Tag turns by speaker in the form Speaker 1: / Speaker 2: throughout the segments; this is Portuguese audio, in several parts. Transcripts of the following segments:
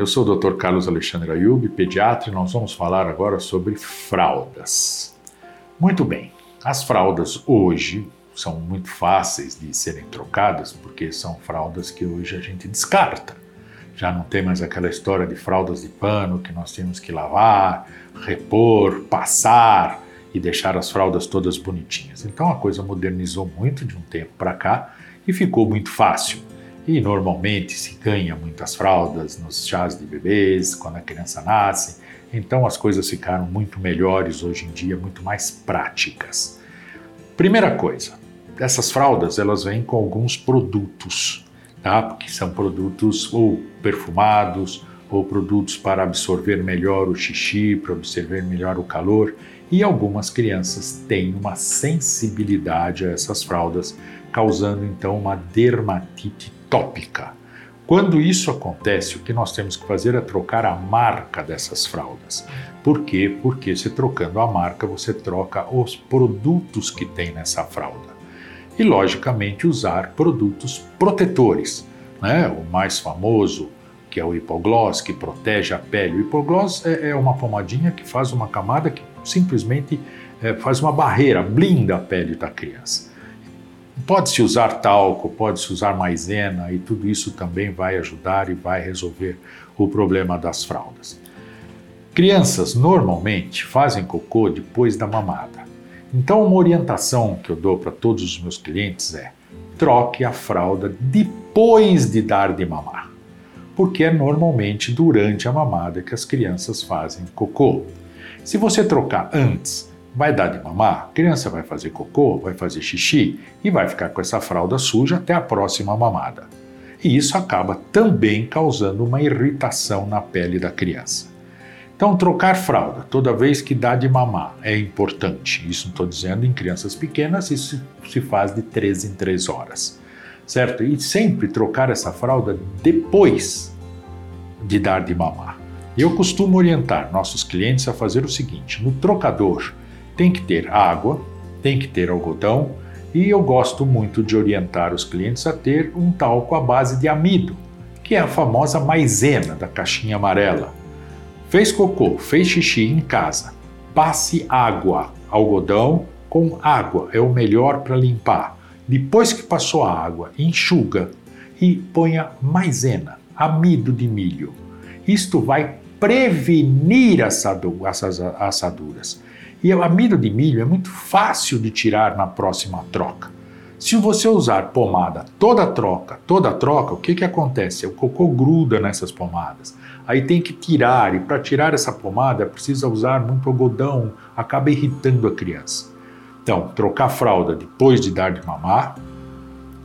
Speaker 1: eu sou o Dr. Carlos Alexandre Ayub, pediatra, e nós vamos falar agora sobre fraldas. Muito bem, as fraldas hoje são muito fáceis de serem trocadas porque são fraldas que hoje a gente descarta. Já não tem mais aquela história de fraldas de pano que nós temos que lavar, repor, passar e deixar as fraldas todas bonitinhas. Então a coisa modernizou muito de um tempo para cá e ficou muito fácil. E normalmente se ganha muitas fraldas nos chás de bebês, quando a criança nasce. Então as coisas ficaram muito melhores hoje em dia, muito mais práticas. Primeira coisa, essas fraldas elas vêm com alguns produtos, tá? Porque são produtos ou perfumados ou produtos para absorver melhor o xixi, para absorver melhor o calor. E algumas crianças têm uma sensibilidade a essas fraldas, causando então uma dermatite tópica. Quando isso acontece, o que nós temos que fazer é trocar a marca dessas fraldas. Por quê? Porque se trocando a marca, você troca os produtos que tem nessa fralda. E, logicamente, usar produtos protetores. Né? O mais famoso, que é o hipogloss, que protege a pele. O hipogloss é, é uma pomadinha que faz uma camada que simplesmente é, faz uma barreira, blinda a pele da criança. Pode-se usar talco, pode-se usar maisena e tudo isso também vai ajudar e vai resolver o problema das fraldas. Crianças normalmente fazem cocô depois da mamada. Então, uma orientação que eu dou para todos os meus clientes é: troque a fralda depois de dar de mamar, porque é normalmente durante a mamada que as crianças fazem cocô. Se você trocar antes, vai dar de mamar, a criança vai fazer cocô, vai fazer xixi e vai ficar com essa fralda suja até a próxima mamada. E isso acaba também causando uma irritação na pele da criança. Então, trocar fralda toda vez que dá de mamar é importante. Isso não estou dizendo em crianças pequenas, isso se faz de 3 em 3 horas, certo? E sempre trocar essa fralda depois de dar de mamar. Eu costumo orientar nossos clientes a fazer o seguinte: no trocador, tem que ter água, tem que ter algodão e eu gosto muito de orientar os clientes a ter um talco à base de amido, que é a famosa maisena da caixinha amarela. Fez cocô, fez xixi em casa, passe água, algodão com água é o melhor para limpar. Depois que passou a água, enxuga e ponha maisena, amido de milho. Isto vai prevenir essas assaduras. E o amido de milho é muito fácil de tirar na próxima troca. Se você usar pomada toda troca, toda troca, o que, que acontece? O cocô gruda nessas pomadas. Aí tem que tirar, e para tirar essa pomada precisa usar muito algodão, acaba irritando a criança. Então, trocar fralda depois de dar de mamar,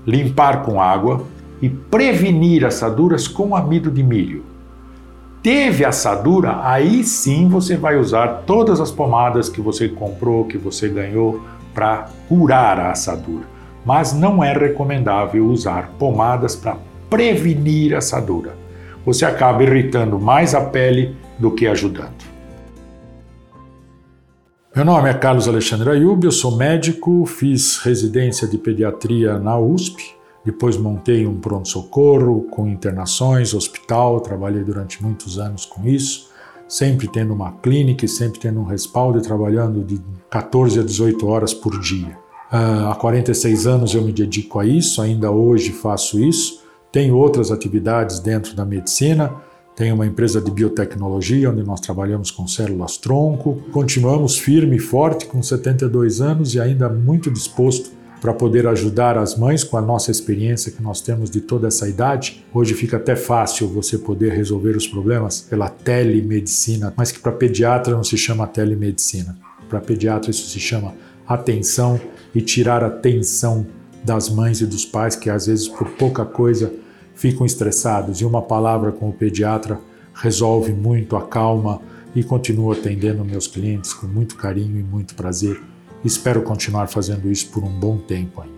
Speaker 1: limpar com água e prevenir assaduras com amido de milho teve assadura, aí sim você vai usar todas as pomadas que você comprou, que você ganhou para curar a assadura. Mas não é recomendável usar pomadas para prevenir a assadura. Você acaba irritando mais a pele do que ajudando. Meu nome é Carlos Alexandre Ayub, eu sou médico, fiz residência de pediatria na USP depois montei um pronto-socorro com internações, hospital, trabalhei durante muitos anos com isso, sempre tendo uma clínica e sempre tendo um respaldo e trabalhando de 14 a 18 horas por dia. Uh, há 46 anos eu me dedico a isso, ainda hoje faço isso. Tenho outras atividades dentro da medicina, tenho uma empresa de biotecnologia onde nós trabalhamos com células tronco. Continuamos firme e forte com 72 anos e ainda muito disposto para poder ajudar as mães com a nossa experiência que nós temos de toda essa idade. Hoje fica até fácil você poder resolver os problemas pela telemedicina, mas que para pediatra não se chama telemedicina. Para pediatra isso se chama atenção e tirar a tensão das mães e dos pais que às vezes por pouca coisa ficam estressados e uma palavra com o pediatra resolve muito, acalma e continuo atendendo meus clientes com muito carinho e muito prazer Espero continuar fazendo isso por um bom tempo ainda.